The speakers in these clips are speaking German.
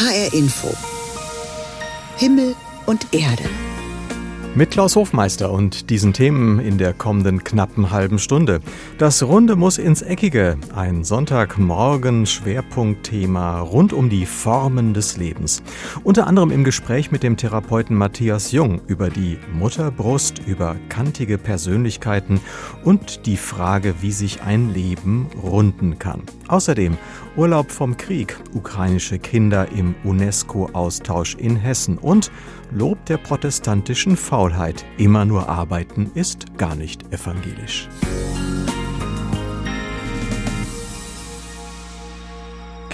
HR Info. Himmel und Erde. Mit Klaus Hofmeister und diesen Themen in der kommenden knappen halben Stunde. Das Runde muss ins Eckige. Ein Sonntagmorgen Schwerpunktthema rund um die Formen des Lebens. Unter anderem im Gespräch mit dem Therapeuten Matthias Jung über die Mutterbrust, über kantige Persönlichkeiten und die Frage, wie sich ein Leben runden kann. Außerdem Urlaub vom Krieg, ukrainische Kinder im UNESCO-Austausch in Hessen und Lob der protestantischen Faulheit. Immer nur arbeiten ist gar nicht evangelisch.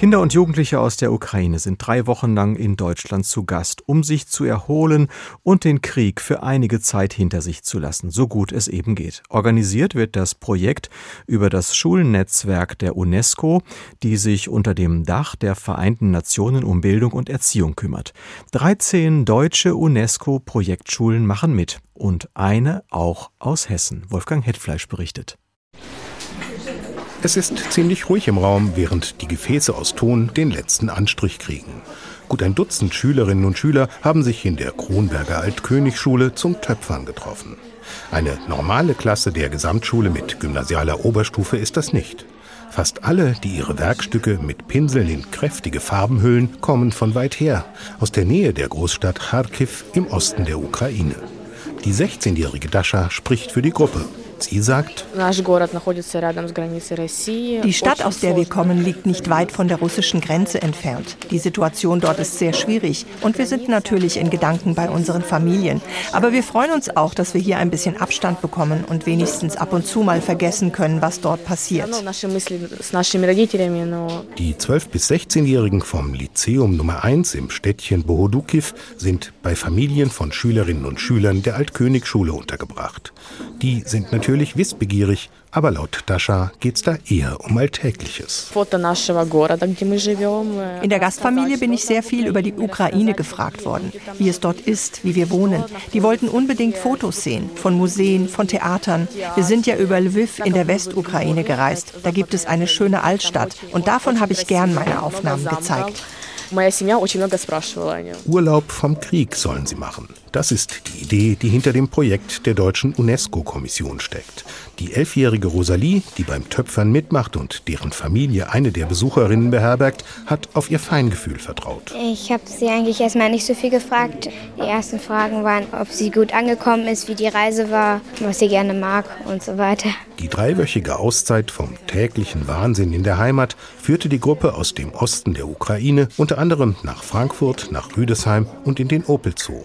Kinder und Jugendliche aus der Ukraine sind drei Wochen lang in Deutschland zu Gast, um sich zu erholen und den Krieg für einige Zeit hinter sich zu lassen, so gut es eben geht. Organisiert wird das Projekt über das Schulnetzwerk der UNESCO, die sich unter dem Dach der Vereinten Nationen um Bildung und Erziehung kümmert. 13 deutsche UNESCO-Projektschulen machen mit und eine auch aus Hessen. Wolfgang Hetfleisch berichtet. Es ist ziemlich ruhig im Raum, während die Gefäße aus Ton den letzten Anstrich kriegen. Gut ein Dutzend Schülerinnen und Schüler haben sich in der Kronberger Altkönigsschule zum Töpfern getroffen. Eine normale Klasse der Gesamtschule mit gymnasialer Oberstufe ist das nicht. Fast alle, die ihre Werkstücke mit Pinseln in kräftige Farben hüllen, kommen von weit her, aus der Nähe der Großstadt Kharkiv im Osten der Ukraine. Die 16-jährige Dascha spricht für die Gruppe. Sie sagt, die Stadt, aus der wir kommen, liegt nicht weit von der russischen Grenze entfernt. Die Situation dort ist sehr schwierig und wir sind natürlich in Gedanken bei unseren Familien. Aber wir freuen uns auch, dass wir hier ein bisschen Abstand bekommen und wenigstens ab und zu mal vergessen können, was dort passiert. Die 12- bis 16-Jährigen vom Lyzeum Nummer 1 im Städtchen Bohodukiv sind bei Familien von Schülerinnen und Schülern der Altkönigsschule untergebracht. Die sind natürlich wissbegierig, aber laut Dascha geht es da eher um Alltägliches. In der Gastfamilie bin ich sehr viel über die Ukraine gefragt worden, wie es dort ist, wie wir wohnen. Die wollten unbedingt Fotos sehen von Museen, von Theatern. Wir sind ja über Lviv in der Westukraine gereist. Da gibt es eine schöne Altstadt und davon habe ich gern meine Aufnahmen gezeigt. Urlaub vom Krieg sollen sie machen. Das ist die Idee, die hinter dem Projekt der deutschen UNESCO-Kommission steckt. Die elfjährige Rosalie, die beim Töpfern mitmacht und deren Familie eine der Besucherinnen beherbergt, hat auf ihr Feingefühl vertraut. Ich habe sie eigentlich erstmal nicht so viel gefragt. Die ersten Fragen waren, ob sie gut angekommen ist, wie die Reise war, was sie gerne mag und so weiter. Die dreiwöchige Auszeit vom täglichen Wahnsinn in der Heimat führte die Gruppe aus dem Osten der Ukraine unter anderem nach Frankfurt, nach Rüdesheim und in den Opel Zoo.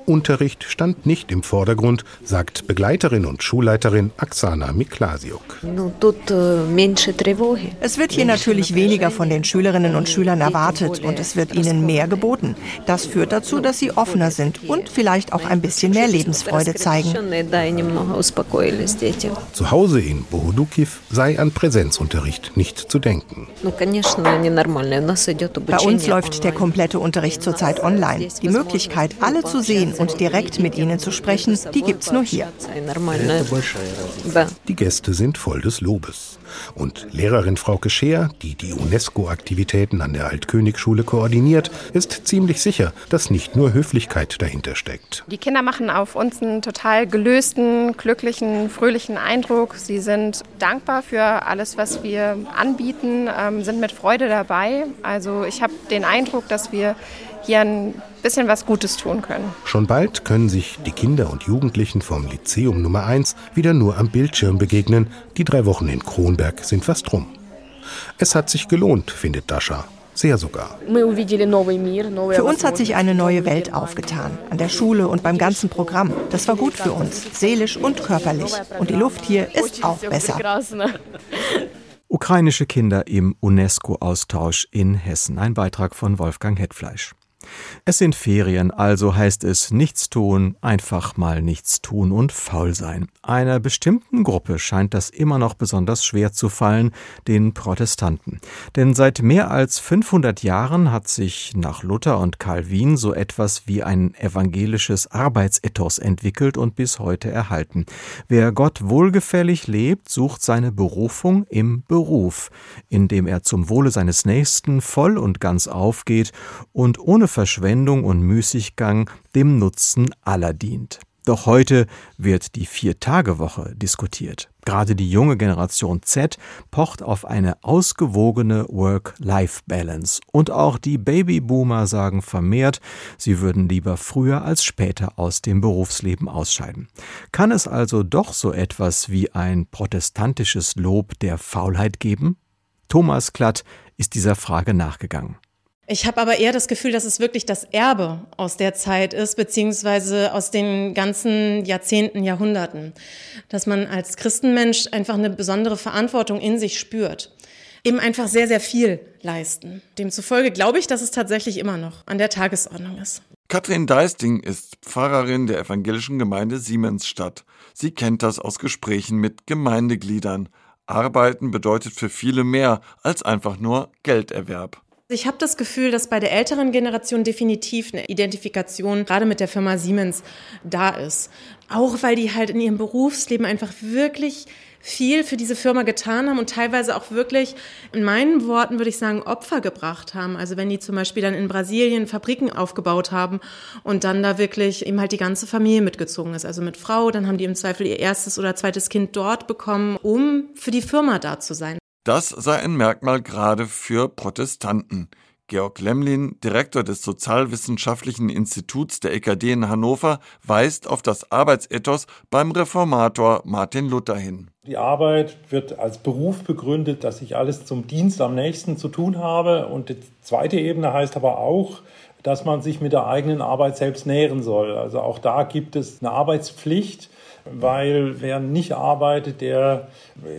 Unterricht stand nicht im Vordergrund, sagt Begleiterin und Schulleiterin Aksana Miklasiuk. Es wird hier natürlich weniger von den Schülerinnen und Schülern erwartet und es wird ihnen mehr geboten. Das führt dazu, dass sie offener sind und vielleicht auch ein bisschen mehr Lebensfreude zeigen. Zu Hause in Bohudukiv sei an Präsenzunterricht nicht zu denken. Bei uns läuft der komplette Unterricht zurzeit online. Die Möglichkeit, alle zu sehen und direkt mit ihnen zu sprechen, die gibt's nur hier. Die Gäste sind voll des Lobes. Und Lehrerin Frau Scheer, die die UNESCO-Aktivitäten an der Altkönigsschule koordiniert, ist ziemlich sicher, dass nicht nur Höflichkeit dahinter steckt. Die Kinder machen auf uns einen total gelösten, glücklichen, fröhlichen Eindruck. Sie sind dankbar für alles, was wir anbieten, ähm, sind mit Freude dabei. Also ich habe den Eindruck, dass wir hier ein bisschen was Gutes tun können. Schon bald können sich die Kinder und Jugendlichen vom Lyzeum Nummer 1 wieder nur am Bildschirm begegnen. Die drei Wochen in Kronberg sind fast rum. Es hat sich gelohnt, findet Dascha. Sehr sogar. Für uns hat sich eine neue Welt aufgetan. An der Schule und beim ganzen Programm. Das war gut für uns, seelisch und körperlich. Und die Luft hier ist auch besser. Ukrainische Kinder im UNESCO-Austausch in Hessen. Ein Beitrag von Wolfgang Hetfleisch. Es sind Ferien, also heißt es nichts tun, einfach mal nichts tun und faul sein. Einer bestimmten Gruppe scheint das immer noch besonders schwer zu fallen, den Protestanten. Denn seit mehr als 500 Jahren hat sich nach Luther und Calvin so etwas wie ein evangelisches Arbeitsethos entwickelt und bis heute erhalten. Wer Gott wohlgefällig lebt, sucht seine Berufung im Beruf, indem er zum Wohle seines Nächsten voll und ganz aufgeht und ohne Verschwendung und Müßiggang dem Nutzen aller dient. Doch heute wird die Vier-Tage-Woche diskutiert. Gerade die junge Generation Z pocht auf eine ausgewogene Work-Life-Balance. Und auch die Babyboomer sagen vermehrt, sie würden lieber früher als später aus dem Berufsleben ausscheiden. Kann es also doch so etwas wie ein protestantisches Lob der Faulheit geben? Thomas Klatt ist dieser Frage nachgegangen. Ich habe aber eher das Gefühl, dass es wirklich das Erbe aus der Zeit ist, beziehungsweise aus den ganzen Jahrzehnten, Jahrhunderten. Dass man als Christenmensch einfach eine besondere Verantwortung in sich spürt. Eben einfach sehr, sehr viel leisten. Demzufolge glaube ich, dass es tatsächlich immer noch an der Tagesordnung ist. Katrin Deisting ist Pfarrerin der evangelischen Gemeinde Siemensstadt. Sie kennt das aus Gesprächen mit Gemeindegliedern. Arbeiten bedeutet für viele mehr als einfach nur Gelderwerb. Ich habe das Gefühl, dass bei der älteren Generation definitiv eine Identifikation gerade mit der Firma Siemens da ist. Auch weil die halt in ihrem Berufsleben einfach wirklich viel für diese Firma getan haben und teilweise auch wirklich, in meinen Worten würde ich sagen, Opfer gebracht haben. Also wenn die zum Beispiel dann in Brasilien Fabriken aufgebaut haben und dann da wirklich eben halt die ganze Familie mitgezogen ist, also mit Frau, dann haben die im Zweifel ihr erstes oder zweites Kind dort bekommen, um für die Firma da zu sein. Das sei ein Merkmal gerade für Protestanten. Georg Lemlin, Direktor des Sozialwissenschaftlichen Instituts der EKD in Hannover, weist auf das Arbeitsethos beim Reformator Martin Luther hin. Die Arbeit wird als Beruf begründet, dass ich alles zum Dienst am nächsten zu tun habe. Und die zweite Ebene heißt aber auch, dass man sich mit der eigenen Arbeit selbst nähren soll. Also auch da gibt es eine Arbeitspflicht weil wer nicht arbeitet, der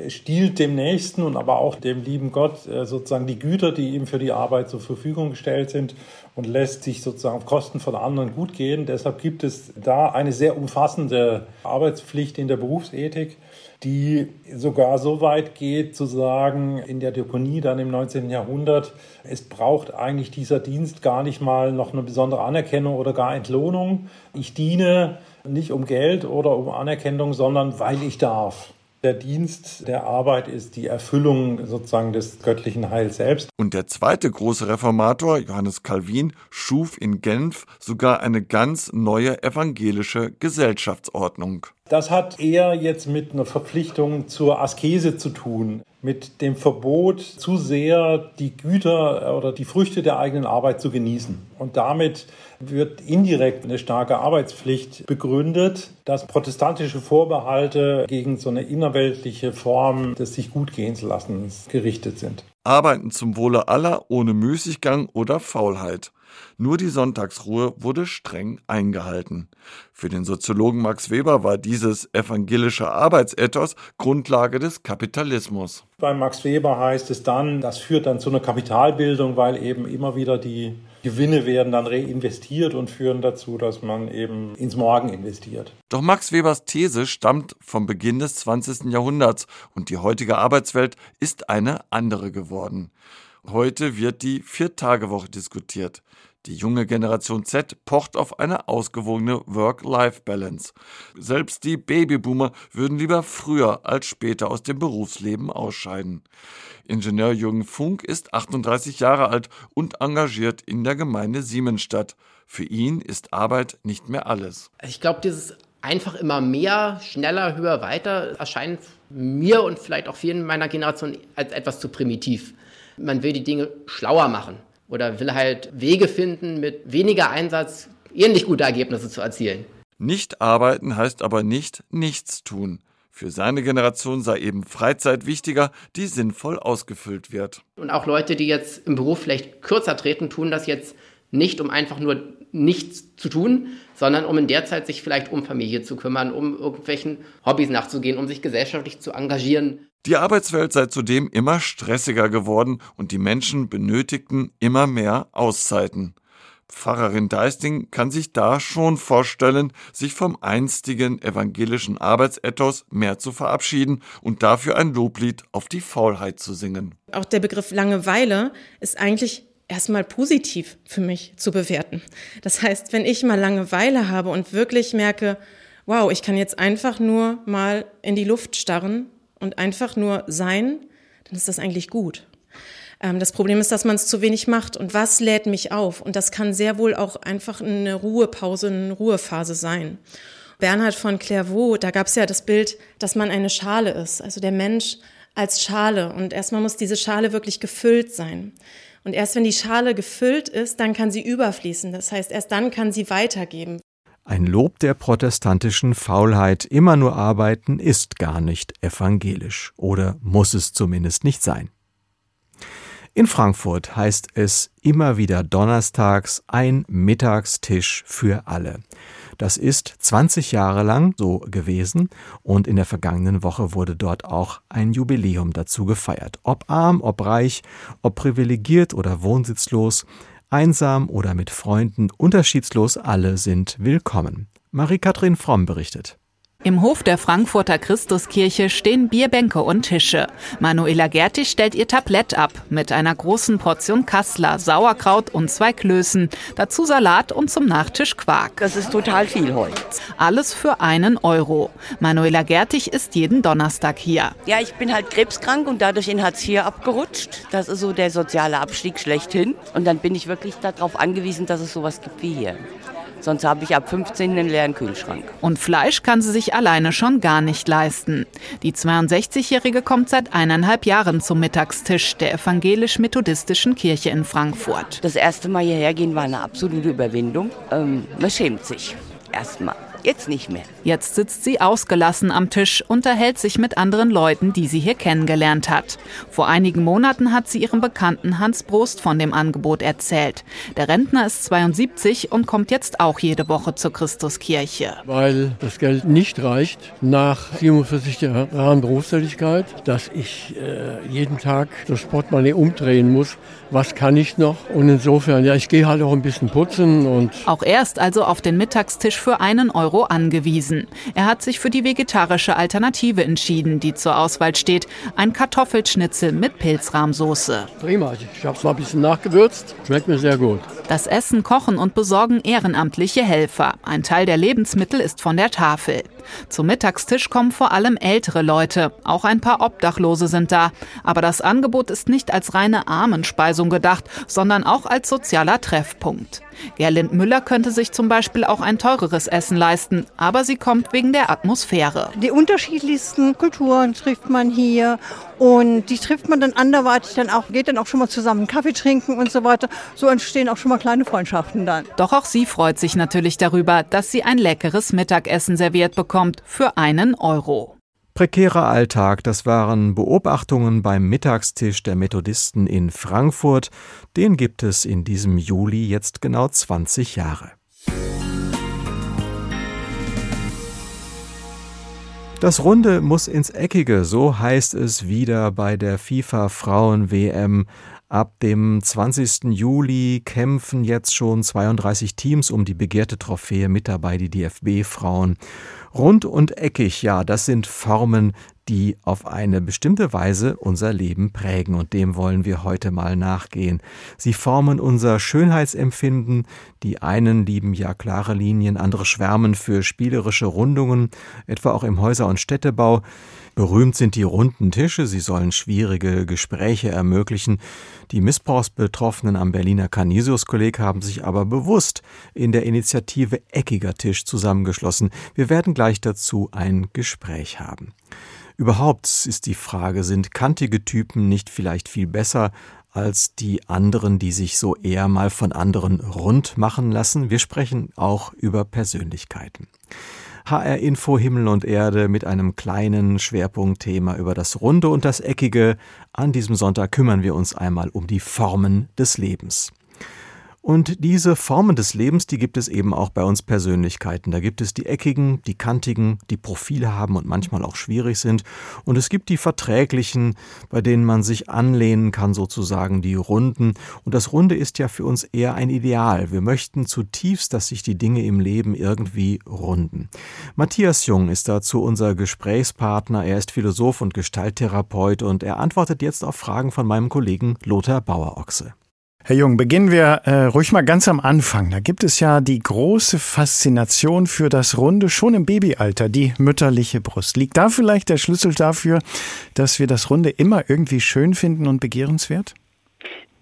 stiehlt dem Nächsten und aber auch dem lieben Gott äh, sozusagen die Güter, die ihm für die Arbeit zur Verfügung gestellt sind und lässt sich sozusagen auf Kosten von anderen gut gehen. Deshalb gibt es da eine sehr umfassende Arbeitspflicht in der Berufsethik, die sogar so weit geht zu sagen, in der Diakonie dann im 19. Jahrhundert, es braucht eigentlich dieser Dienst gar nicht mal noch eine besondere Anerkennung oder gar Entlohnung. Ich diene nicht um Geld oder um Anerkennung, sondern weil ich darf. Der Dienst der Arbeit ist die Erfüllung sozusagen des göttlichen Heils selbst. Und der zweite große Reformator, Johannes Calvin, schuf in Genf sogar eine ganz neue evangelische Gesellschaftsordnung. Das hat eher jetzt mit einer Verpflichtung zur Askese zu tun, mit dem Verbot, zu sehr die Güter oder die Früchte der eigenen Arbeit zu genießen. Und damit wird indirekt eine starke Arbeitspflicht begründet, dass protestantische Vorbehalte gegen so eine innerweltliche Form des sich gut gehen zu lassen gerichtet sind. Arbeiten zum Wohle aller ohne Müßiggang oder Faulheit. Nur die Sonntagsruhe wurde streng eingehalten. Für den Soziologen Max Weber war dieses evangelische Arbeitsethos Grundlage des Kapitalismus. Bei Max Weber heißt es dann, das führt dann zu einer Kapitalbildung, weil eben immer wieder die Gewinne werden dann reinvestiert und führen dazu, dass man eben ins Morgen investiert. Doch Max Webers These stammt vom Beginn des 20. Jahrhunderts und die heutige Arbeitswelt ist eine andere geworden. Heute wird die Vier-Tage-Woche diskutiert. Die junge Generation Z pocht auf eine ausgewogene Work-Life-Balance. Selbst die Babyboomer würden lieber früher als später aus dem Berufsleben ausscheiden. Ingenieur Jürgen Funk ist 38 Jahre alt und engagiert in der Gemeinde Siemensstadt. Für ihn ist Arbeit nicht mehr alles. Ich glaube, dieses einfach immer mehr, schneller, höher, weiter erscheint mir und vielleicht auch vielen meiner Generation als etwas zu primitiv. Man will die Dinge schlauer machen oder will halt Wege finden, mit weniger Einsatz ähnlich gute Ergebnisse zu erzielen. Nicht arbeiten heißt aber nicht nichts tun. Für seine Generation sei eben Freizeit wichtiger, die sinnvoll ausgefüllt wird. Und auch Leute, die jetzt im Beruf vielleicht kürzer treten, tun das jetzt nicht, um einfach nur nichts zu tun, sondern um in der Zeit sich vielleicht um Familie zu kümmern, um irgendwelchen Hobbys nachzugehen, um sich gesellschaftlich zu engagieren. Die Arbeitswelt sei zudem immer stressiger geworden und die Menschen benötigten immer mehr Auszeiten. Pfarrerin Deisting kann sich da schon vorstellen, sich vom einstigen evangelischen Arbeitsethos mehr zu verabschieden und dafür ein Loblied auf die Faulheit zu singen. Auch der Begriff Langeweile ist eigentlich erstmal positiv für mich zu bewerten. Das heißt, wenn ich mal Langeweile habe und wirklich merke, wow, ich kann jetzt einfach nur mal in die Luft starren und einfach nur sein, dann ist das eigentlich gut. Ähm, das Problem ist, dass man es zu wenig macht. Und was lädt mich auf? Und das kann sehr wohl auch einfach eine Ruhepause, eine Ruhephase sein. Bernhard von Clairvaux, da gab es ja das Bild, dass man eine Schale ist, also der Mensch als Schale. Und erstmal muss diese Schale wirklich gefüllt sein. Und erst wenn die Schale gefüllt ist, dann kann sie überfließen. Das heißt, erst dann kann sie weitergeben. Ein Lob der protestantischen Faulheit, immer nur arbeiten, ist gar nicht evangelisch oder muss es zumindest nicht sein. In Frankfurt heißt es immer wieder donnerstags ein Mittagstisch für alle. Das ist 20 Jahre lang so gewesen und in der vergangenen Woche wurde dort auch ein Jubiläum dazu gefeiert. Ob arm, ob reich, ob privilegiert oder wohnsitzlos, einsam oder mit Freunden, unterschiedslos alle sind willkommen. Marie-Kathrin Fromm berichtet. Im Hof der Frankfurter Christuskirche stehen Bierbänke und Tische. Manuela Gertig stellt ihr Tablett ab mit einer großen Portion Kassler, Sauerkraut und zwei Klößen. Dazu Salat und zum Nachtisch Quark. Das ist total viel heute. Alles für einen Euro. Manuela Gertig ist jeden Donnerstag hier. Ja, ich bin halt krebskrank und dadurch in Hartz IV abgerutscht. Das ist so der soziale Abstieg schlechthin. Und dann bin ich wirklich darauf angewiesen, dass es sowas gibt wie hier. Sonst habe ich ab 15 einen leeren Kühlschrank. Und Fleisch kann sie sich alleine schon gar nicht leisten. Die 62-Jährige kommt seit eineinhalb Jahren zum Mittagstisch der evangelisch-methodistischen Kirche in Frankfurt. Das erste Mal hierher gehen war eine absolute Überwindung. Ähm, man schämt sich erstmal. Jetzt nicht mehr. Jetzt sitzt sie ausgelassen am Tisch, unterhält sich mit anderen Leuten, die sie hier kennengelernt hat. Vor einigen Monaten hat sie ihrem Bekannten Hans Brost von dem Angebot erzählt. Der Rentner ist 72 und kommt jetzt auch jede Woche zur Christuskirche. Weil das Geld nicht reicht nach 47 Jahren Berufstätigkeit, dass ich äh, jeden Tag das Portemonnaie umdrehen muss. Was kann ich noch? Und insofern, ja, ich gehe halt auch ein bisschen putzen und. Auch er ist also auf den Mittagstisch für einen Euro Euro angewiesen. Er hat sich für die vegetarische Alternative entschieden, die zur Auswahl steht. Ein Kartoffelschnitzel mit Pilzrahmsoße. Prima, ich habe es mal ein bisschen nachgewürzt. Schmeckt mir sehr gut. Das Essen kochen und besorgen ehrenamtliche Helfer. Ein Teil der Lebensmittel ist von der Tafel. Zum Mittagstisch kommen vor allem ältere Leute. Auch ein paar Obdachlose sind da. Aber das Angebot ist nicht als reine Armenspeisung gedacht, sondern auch als sozialer Treffpunkt. Gerlind Müller könnte sich zum Beispiel auch ein teureres Essen leisten, aber sie kommt wegen der Atmosphäre. Die unterschiedlichsten Kulturen trifft man hier und die trifft man dann anderweitig dann auch, geht dann auch schon mal zusammen Kaffee trinken und so weiter. So entstehen auch schon mal kleine Freundschaften dann. Doch auch sie freut sich natürlich darüber, dass sie ein leckeres Mittagessen serviert bekommt für einen Euro. Prekärer Alltag, das waren Beobachtungen beim Mittagstisch der Methodisten in Frankfurt. Den gibt es in diesem Juli jetzt genau 20 Jahre. Das Runde muss ins Eckige, so heißt es wieder bei der FIFA Frauen WM. Ab dem 20. Juli kämpfen jetzt schon 32 Teams um die begehrte Trophäe mit dabei die DFB-Frauen. Rund und eckig, ja, das sind Formen, die auf eine bestimmte Weise unser Leben prägen und dem wollen wir heute mal nachgehen. Sie formen unser Schönheitsempfinden, die einen lieben ja klare Linien, andere schwärmen für spielerische Rundungen, etwa auch im Häuser- und Städtebau. Berühmt sind die runden Tische, sie sollen schwierige Gespräche ermöglichen. Die Missbrauchsbetroffenen am Berliner Canisius-Kolleg haben sich aber bewusst in der Initiative Eckiger Tisch zusammengeschlossen. Wir werden gleich dazu ein Gespräch haben. Überhaupt ist die Frage, sind kantige Typen nicht vielleicht viel besser als die anderen, die sich so eher mal von anderen rund machen lassen? Wir sprechen auch über Persönlichkeiten. HR Info Himmel und Erde mit einem kleinen Schwerpunktthema über das Runde und das Eckige. An diesem Sonntag kümmern wir uns einmal um die Formen des Lebens. Und diese Formen des Lebens, die gibt es eben auch bei uns Persönlichkeiten. Da gibt es die eckigen, die kantigen, die Profile haben und manchmal auch schwierig sind. Und es gibt die verträglichen, bei denen man sich anlehnen kann, sozusagen die runden. Und das Runde ist ja für uns eher ein Ideal. Wir möchten zutiefst, dass sich die Dinge im Leben irgendwie runden. Matthias Jung ist dazu unser Gesprächspartner. Er ist Philosoph und Gestalttherapeut und er antwortet jetzt auf Fragen von meinem Kollegen Lothar Bauer-Ochse. Herr Jung, beginnen wir äh, ruhig mal ganz am Anfang. Da gibt es ja die große Faszination für das Runde schon im Babyalter, die mütterliche Brust. Liegt da vielleicht der Schlüssel dafür, dass wir das Runde immer irgendwie schön finden und begehrenswert?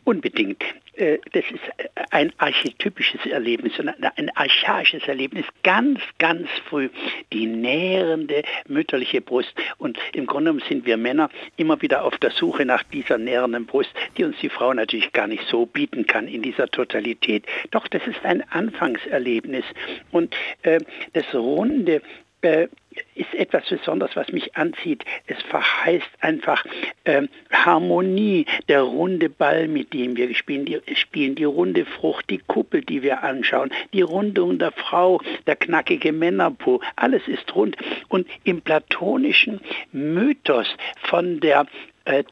Unbedingt. Äh, das ist ein archetypisches Erlebnis, ein archaisches Erlebnis, ganz, ganz früh, die nährende mütterliche Brust. Und im Grunde genommen sind wir Männer immer wieder auf der Suche nach dieser nährenden Brust, die uns die Frau natürlich gar nicht so bieten kann in dieser Totalität. Doch das ist ein Anfangserlebnis. Und äh, das Runde äh, ist etwas Besonderes, was mich anzieht. Es verheißt einfach äh, Harmonie, der runde Ball, mit dem wir spielen die, spielen, die runde Frucht, die Kuppel, die wir anschauen, die Rundung der Frau, der knackige Männerpo, alles ist rund. Und im platonischen Mythos von der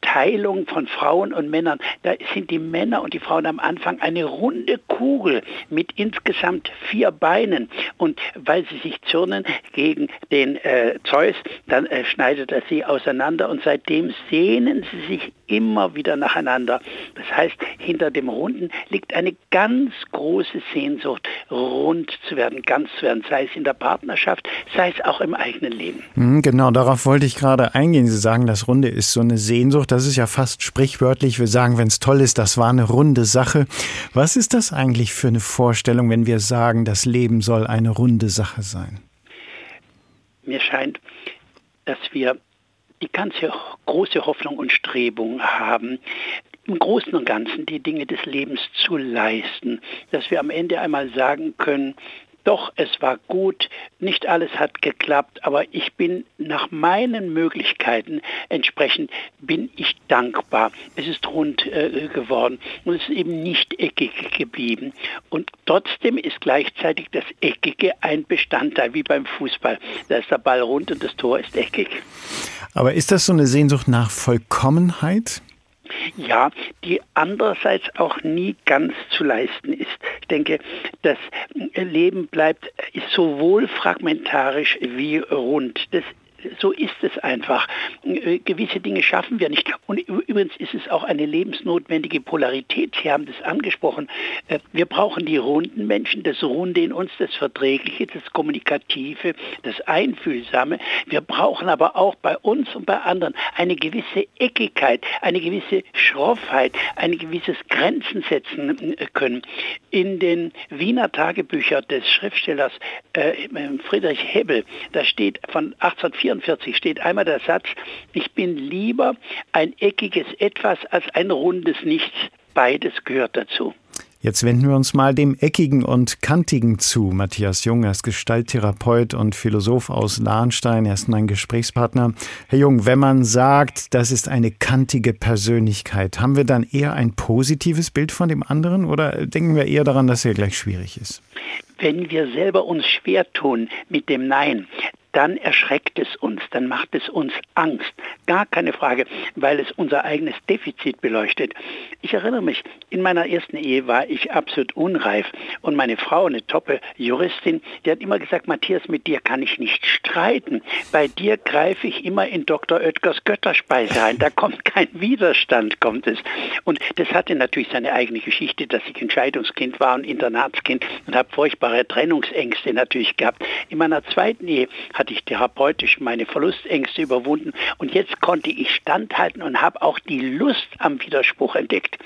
Teilung von Frauen und Männern, da sind die Männer und die Frauen am Anfang eine runde Kugel mit insgesamt vier Beinen. Und weil sie sich zürnen gegen den äh, Zeus, dann äh, schneidet er sie auseinander und seitdem sehnen sie sich immer wieder nacheinander. Das heißt, hinter dem Runden liegt eine ganz große Sehnsucht, rund zu werden, ganz zu werden, sei es in der Partnerschaft, sei es auch im eigenen Leben. Mhm, genau, darauf wollte ich gerade eingehen. Sie sagen, das Runde ist so eine Sehnsucht, das ist ja fast sprichwörtlich. Wir sagen, wenn es toll ist, das war eine runde Sache. Was ist das eigentlich für eine Vorstellung, wenn wir sagen, das Leben soll eine runde Sache sein? Mir scheint, dass wir die ganze große Hoffnung und Strebung haben, im Großen und Ganzen die Dinge des Lebens zu leisten, dass wir am Ende einmal sagen können, doch, es war gut, nicht alles hat geklappt, aber ich bin nach meinen Möglichkeiten entsprechend, bin ich dankbar. Es ist rund äh, geworden und es ist eben nicht eckig geblieben. Und trotzdem ist gleichzeitig das Eckige ein Bestandteil, wie beim Fußball. Da ist der Ball rund und das Tor ist eckig. Aber ist das so eine Sehnsucht nach Vollkommenheit? Ja, die andererseits auch nie ganz zu leisten ist. Ich denke, das Leben bleibt ist sowohl fragmentarisch wie rund. Das so ist es einfach. Äh, gewisse Dinge schaffen wir nicht. Und übrigens ist es auch eine lebensnotwendige Polarität. Sie haben das angesprochen. Äh, wir brauchen die runden Menschen, das Runde in uns, das Verträgliche, das Kommunikative, das Einfühlsame. Wir brauchen aber auch bei uns und bei anderen eine gewisse Eckigkeit, eine gewisse Schroffheit, ein gewisses Grenzen setzen äh, können. In den Wiener Tagebüchern des Schriftstellers Friedrich Hebbel, da steht von 1844 44 steht einmal der Satz, ich bin lieber ein eckiges Etwas als ein rundes Nichts. Beides gehört dazu. Jetzt wenden wir uns mal dem Eckigen und Kantigen zu. Matthias Jung, er ist Gestalttherapeut und Philosoph aus Lahnstein. Er ist mein Gesprächspartner. Herr Jung, wenn man sagt, das ist eine kantige Persönlichkeit, haben wir dann eher ein positives Bild von dem anderen oder denken wir eher daran, dass er gleich schwierig ist? Wenn wir selber uns schwer tun mit dem Nein, dann erschreckt es uns, dann macht es uns Angst. Gar keine Frage, weil es unser eigenes Defizit beleuchtet. Ich erinnere mich, in meiner ersten Ehe war ich absolut unreif und meine Frau, eine toppe Juristin, die hat immer gesagt, Matthias, mit dir kann ich nicht streiten. Bei dir greife ich immer in Dr. Oetkers Götterspeise ein. Da kommt kein Widerstand, kommt es. Und das hatte natürlich seine eigene Geschichte, dass ich Entscheidungskind war und Internatskind und habe furchtbare Trennungsängste natürlich gehabt. In meiner zweiten Ehe hatte ich therapeutisch meine Verlustängste überwunden und jetzt konnte ich standhalten und habe auch die Lust am Widerspruch entdeckt.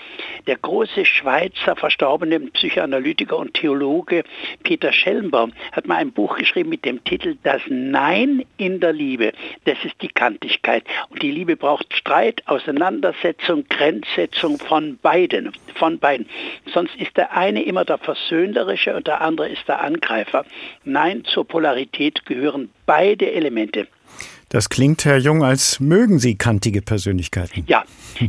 Der große Schweizer verstorbene Psychoanalytiker und Theologe Peter Schellenbaum hat mal ein Buch geschrieben mit dem Titel Das Nein in der Liebe. Das ist die Kantigkeit. Und die Liebe braucht Streit, Auseinandersetzung, Grenzsetzung von beiden. Von beiden. Sonst ist der eine immer der Versöhnerische und der andere ist der Angreifer. Nein, zur Polarität gehören beide Elemente. Das klingt, Herr Jung, als mögen Sie kantige Persönlichkeiten. Ja,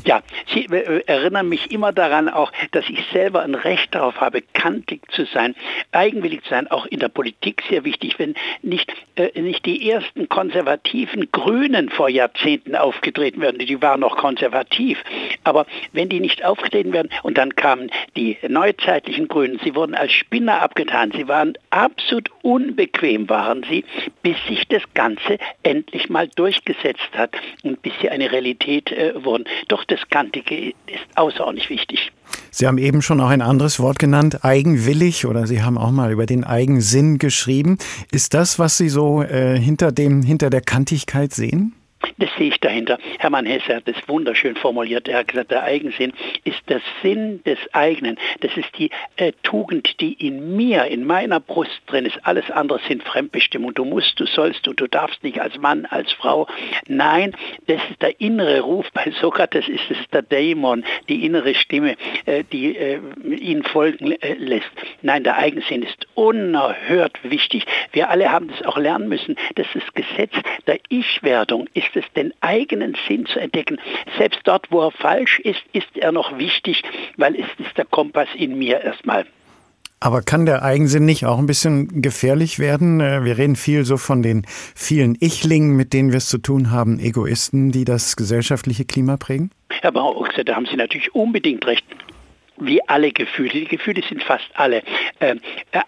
ja. Sie äh, erinnern mich immer daran auch, dass ich selber ein Recht darauf habe, kantig zu sein, eigenwillig zu sein, auch in der Politik sehr wichtig, wenn nicht, äh, nicht die ersten konservativen Grünen vor Jahrzehnten aufgetreten werden, die waren noch konservativ, aber wenn die nicht aufgetreten werden und dann kamen die neuzeitlichen Grünen, sie wurden als Spinner abgetan, sie waren absolut unbequem, waren sie, bis sich das Ganze endlich mal durchgesetzt hat und bis sie eine Realität äh, wurden. Doch das Kantige ist außerordentlich wichtig. Sie haben eben schon auch ein anderes Wort genannt, eigenwillig, oder Sie haben auch mal über den Eigensinn geschrieben. Ist das, was Sie so äh, hinter, dem, hinter der Kantigkeit sehen? Das sehe ich dahinter. Hermann Hesse hat das wunderschön formuliert. Er hat gesagt, der Eigensinn ist der Sinn des eigenen. Das ist die äh, Tugend, die in mir, in meiner Brust drin ist. Alles andere sind Fremdbestimmung. Du musst, du sollst, du, du darfst nicht als Mann, als Frau. Nein, das ist der innere Ruf. Bei Sokrates ist es der Dämon, die innere Stimme, äh, die äh, ihn folgen äh, lässt. Nein, der Eigensinn ist unerhört wichtig. Wir alle haben das auch lernen müssen. Das ist Gesetz der Ich-Werdung ist es, den eigenen Sinn zu entdecken. Selbst dort, wo er falsch ist, ist er noch wichtig, weil es ist der Kompass in mir erstmal. Aber kann der Eigensinn nicht auch ein bisschen gefährlich werden? Äh, wir reden viel so von den vielen Ichlingen, mit denen wir es zu tun haben, Egoisten, die das gesellschaftliche Klima prägen? Herr Bauer, da haben Sie natürlich unbedingt recht wie alle Gefühle. Die Gefühle sind fast alle äh,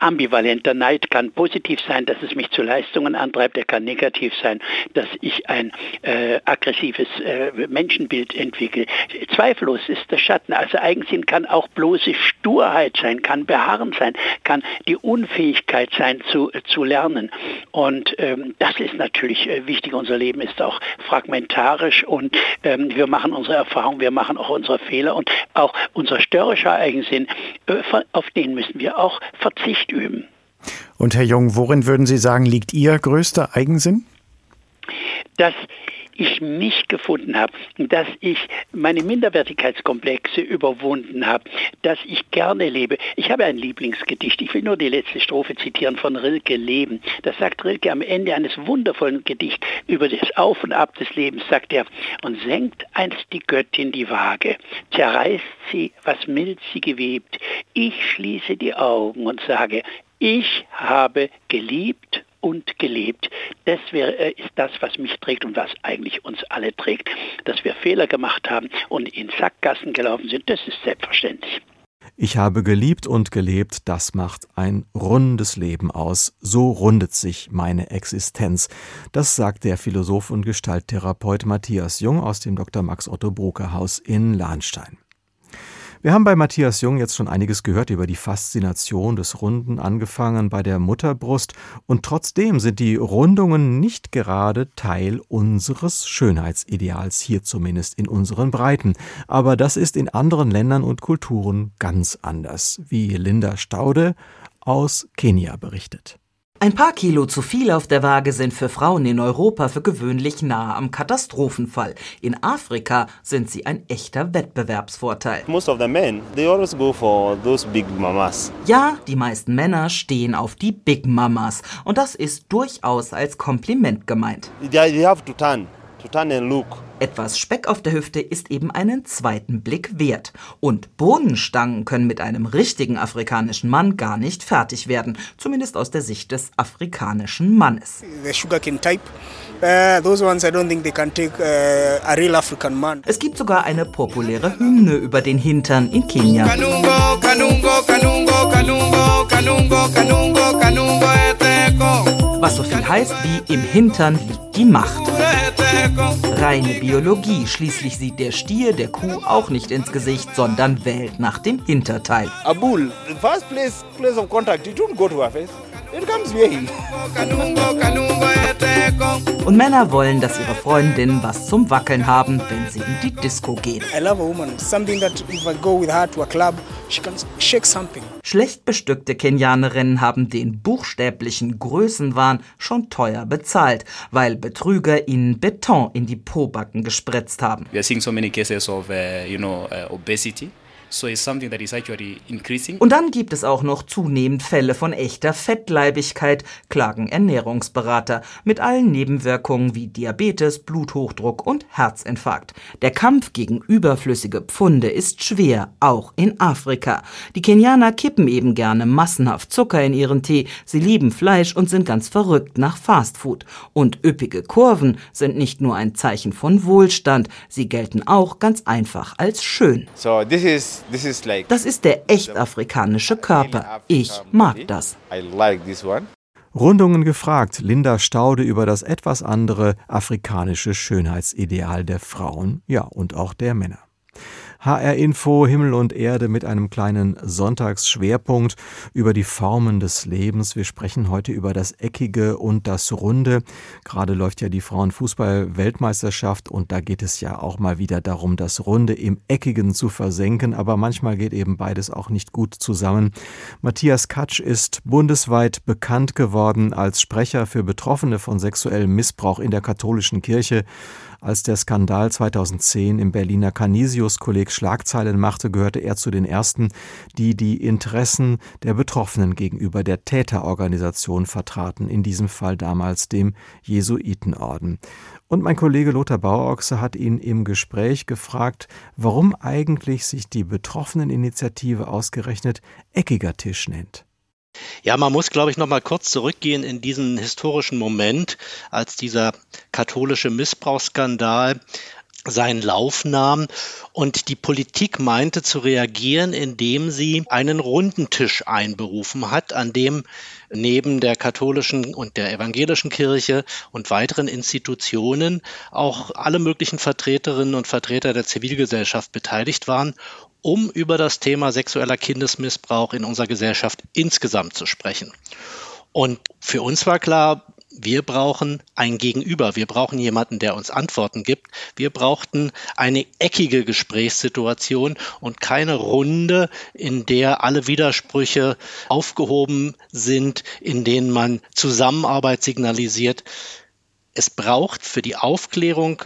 ambivalent. Der Neid kann positiv sein, dass es mich zu Leistungen antreibt. Er kann negativ sein, dass ich ein äh, aggressives äh, Menschenbild entwickle. Zweifellos ist der Schatten. Also Eigensinn kann auch bloße Sturheit sein, kann Beharren sein, kann die Unfähigkeit sein zu, zu lernen. Und ähm, das ist natürlich äh, wichtig. Unser Leben ist auch fragmentarisch und ähm, wir machen unsere Erfahrungen, wir machen auch unsere Fehler und auch unser Störrisch historischer Eigensinn, äh, auf den müssen wir auch Verzicht üben. Und Herr Jung, worin würden Sie sagen, liegt Ihr größter Eigensinn? Dass ich mich gefunden habe, dass ich meine Minderwertigkeitskomplexe überwunden habe, dass ich gerne lebe. Ich habe ein Lieblingsgedicht. Ich will nur die letzte Strophe zitieren von Rilke Leben. Das sagt Rilke am Ende eines wundervollen Gedichts über das Auf und Ab des Lebens, sagt er, und senkt einst die Göttin die Waage, zerreißt sie, was mild sie gewebt. Ich schließe die Augen und sage, ich habe geliebt und gelebt. Das wär, äh, ist das, was mich trägt und was eigentlich uns alle trägt. Dass wir Fehler gemacht haben und in Sackgassen gelaufen sind, das ist selbstverständlich. Ich habe geliebt und gelebt, das macht ein rundes Leben aus. So rundet sich meine Existenz. Das sagt der Philosoph und Gestalttherapeut Matthias Jung aus dem Dr. Max Otto Brucker Haus in Lahnstein. Wir haben bei Matthias Jung jetzt schon einiges gehört über die Faszination des Runden, angefangen bei der Mutterbrust, und trotzdem sind die Rundungen nicht gerade Teil unseres Schönheitsideals, hier zumindest in unseren Breiten. Aber das ist in anderen Ländern und Kulturen ganz anders, wie Linda Staude aus Kenia berichtet. Ein paar Kilo zu viel auf der Waage sind für Frauen in Europa für gewöhnlich nahe am Katastrophenfall. In Afrika sind sie ein echter Wettbewerbsvorteil. Most of the men, they always go for those big mamas. Ja, die meisten Männer stehen auf die Big Mamas und das ist durchaus als Kompliment gemeint. They have to turn, look. Etwas Speck auf der Hüfte ist eben einen zweiten Blick wert. Und Bohnenstangen können mit einem richtigen afrikanischen Mann gar nicht fertig werden, zumindest aus der Sicht des afrikanischen Mannes. The sugarcane type. Uh, those ones I don't think they can take uh, a real African man. Es gibt sogar eine populäre Hymne über den Hintern in Kenia. Kanungo, kanungo, kanungo, kanungo, kanungo, kanungo, kanungo, was so viel heißt wie im Hintern liegt die Macht. Reine Biologie, schließlich sieht der Stier der Kuh auch nicht ins Gesicht, sondern wählt nach dem Hinterteil. A bull, the first place, place of contact, it don't go to her face. It comes way. Und Männer wollen, dass ihre Freundinnen was zum Wackeln haben, wenn sie in die Disco gehen. I love a woman. Something that if I go with her to a club, she can shake something. Schlecht bestückte Kenianerinnen haben den buchstäblichen Größenwahn schon teuer bezahlt, weil Betrüger ihnen Beton in die Pobacken gespritzt haben. We are seeing so many cases of, uh, you know, uh, obesity. Und dann gibt es auch noch zunehmend Fälle von echter Fettleibigkeit, klagen Ernährungsberater, mit allen Nebenwirkungen wie Diabetes, Bluthochdruck und Herzinfarkt. Der Kampf gegen überflüssige Pfunde ist schwer, auch in Afrika. Die Kenianer kippen eben gerne massenhaft Zucker in ihren Tee, sie lieben Fleisch und sind ganz verrückt nach Fastfood. Und üppige Kurven sind nicht nur ein Zeichen von Wohlstand, sie gelten auch ganz einfach als schön. Das ist der echt afrikanische Körper. Ich mag das. Rundungen gefragt, Linda Staude über das etwas andere afrikanische Schönheitsideal der Frauen, ja und auch der Männer. HR Info Himmel und Erde mit einem kleinen Sonntagsschwerpunkt über die Formen des Lebens. Wir sprechen heute über das Eckige und das Runde. Gerade läuft ja die Frauenfußball-Weltmeisterschaft und da geht es ja auch mal wieder darum, das Runde im Eckigen zu versenken. Aber manchmal geht eben beides auch nicht gut zusammen. Matthias Katsch ist bundesweit bekannt geworden als Sprecher für Betroffene von sexuellem Missbrauch in der katholischen Kirche. Als der Skandal 2010 im Berliner Canisius-Kolleg Schlagzeilen machte, gehörte er zu den ersten, die die Interessen der Betroffenen gegenüber der Täterorganisation vertraten, in diesem Fall damals dem Jesuitenorden. Und mein Kollege Lothar Bauochse hat ihn im Gespräch gefragt, warum eigentlich sich die Betroffeneninitiative ausgerechnet Eckiger Tisch nennt. Ja, man muss, glaube ich, noch mal kurz zurückgehen in diesen historischen Moment, als dieser katholische Missbrauchsskandal seinen Lauf nahm und die Politik meinte zu reagieren, indem sie einen runden Tisch einberufen hat, an dem neben der katholischen und der evangelischen Kirche und weiteren Institutionen auch alle möglichen Vertreterinnen und Vertreter der Zivilgesellschaft beteiligt waren, um über das Thema sexueller Kindesmissbrauch in unserer Gesellschaft insgesamt zu sprechen. Und für uns war klar, wir brauchen ein Gegenüber. Wir brauchen jemanden, der uns Antworten gibt. Wir brauchten eine eckige Gesprächssituation und keine Runde, in der alle Widersprüche aufgehoben sind, in denen man Zusammenarbeit signalisiert. Es braucht für die Aufklärung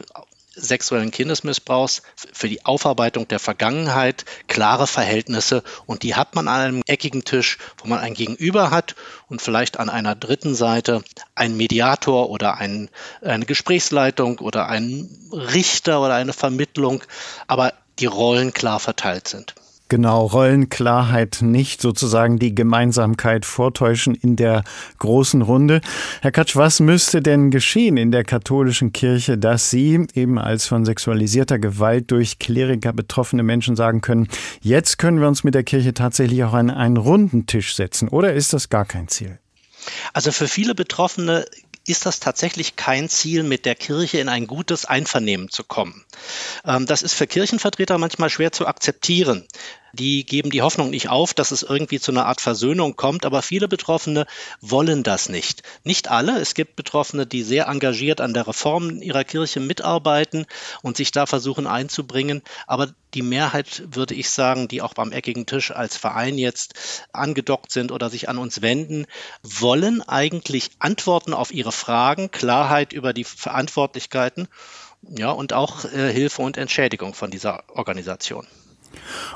sexuellen Kindesmissbrauchs, für die Aufarbeitung der Vergangenheit klare Verhältnisse und die hat man an einem eckigen Tisch, wo man ein Gegenüber hat und vielleicht an einer dritten Seite einen Mediator oder ein, eine Gesprächsleitung oder einen Richter oder eine Vermittlung, aber die Rollen klar verteilt sind. Genau, Rollenklarheit nicht sozusagen die Gemeinsamkeit vortäuschen in der großen Runde. Herr Katsch, was müsste denn geschehen in der katholischen Kirche, dass Sie eben als von sexualisierter Gewalt durch Kleriker betroffene Menschen sagen können, jetzt können wir uns mit der Kirche tatsächlich auch an einen runden Tisch setzen? Oder ist das gar kein Ziel? Also für viele Betroffene ist das tatsächlich kein Ziel, mit der Kirche in ein gutes Einvernehmen zu kommen. Ähm, das ist für Kirchenvertreter manchmal schwer zu akzeptieren die geben die Hoffnung nicht auf, dass es irgendwie zu einer Art Versöhnung kommt, aber viele Betroffene wollen das nicht. Nicht alle. Es gibt Betroffene, die sehr engagiert an der Reform ihrer Kirche mitarbeiten und sich da versuchen einzubringen, aber die Mehrheit, würde ich sagen, die auch beim eckigen Tisch als Verein jetzt angedockt sind oder sich an uns wenden, wollen eigentlich Antworten auf ihre Fragen, Klarheit über die Verantwortlichkeiten ja, und auch äh, Hilfe und Entschädigung von dieser Organisation.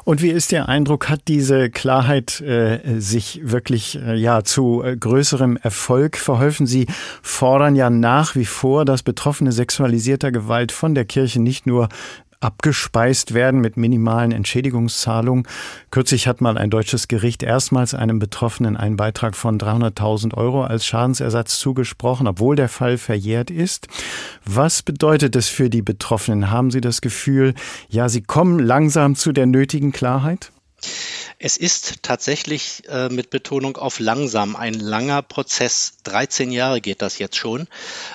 Und wie ist Ihr Eindruck, hat diese Klarheit äh, sich wirklich äh, ja zu äh, größerem Erfolg verholfen? Sie fordern ja nach wie vor, dass Betroffene sexualisierter Gewalt von der Kirche nicht nur abgespeist werden mit minimalen Entschädigungszahlungen. Kürzlich hat mal ein deutsches Gericht erstmals einem Betroffenen einen Beitrag von 300.000 Euro als Schadensersatz zugesprochen, obwohl der Fall verjährt ist. Was bedeutet es für die Betroffenen? Haben Sie das Gefühl, ja, sie kommen langsam zu der nötigen Klarheit? Es ist tatsächlich äh, mit Betonung auf langsam ein langer Prozess. 13 Jahre geht das jetzt schon.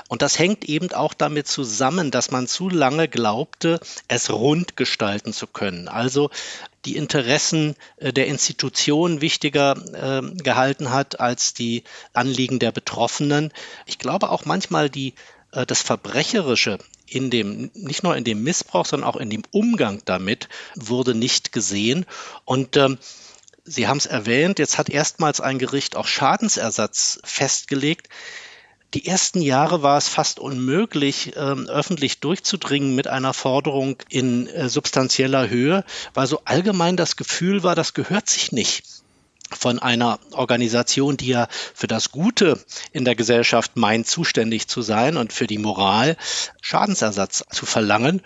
Und das hängt eben auch damit zusammen, dass man zu lange glaubte, es rund gestalten zu können. Also die Interessen äh, der Institution wichtiger äh, gehalten hat als die Anliegen der Betroffenen. Ich glaube auch manchmal die äh, das Verbrecherische in dem, nicht nur in dem Missbrauch, sondern auch in dem Umgang damit wurde nicht gesehen. Und ähm, Sie haben es erwähnt, jetzt hat erstmals ein Gericht auch Schadensersatz festgelegt. Die ersten Jahre war es fast unmöglich, ähm, öffentlich durchzudringen mit einer Forderung in äh, substanzieller Höhe, weil so allgemein das Gefühl war, das gehört sich nicht von einer Organisation, die ja für das Gute in der Gesellschaft meint, zuständig zu sein und für die Moral Schadensersatz zu verlangen.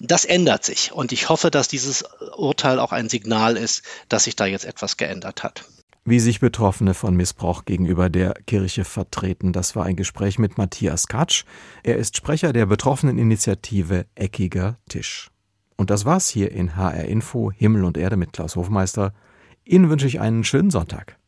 Das ändert sich und ich hoffe, dass dieses Urteil auch ein Signal ist, dass sich da jetzt etwas geändert hat wie sich Betroffene von Missbrauch gegenüber der Kirche vertreten. Das war ein Gespräch mit Matthias Katsch. Er ist Sprecher der betroffenen Initiative Eckiger Tisch. Und das war's hier in HR Info Himmel und Erde mit Klaus Hofmeister. Ihnen wünsche ich einen schönen Sonntag.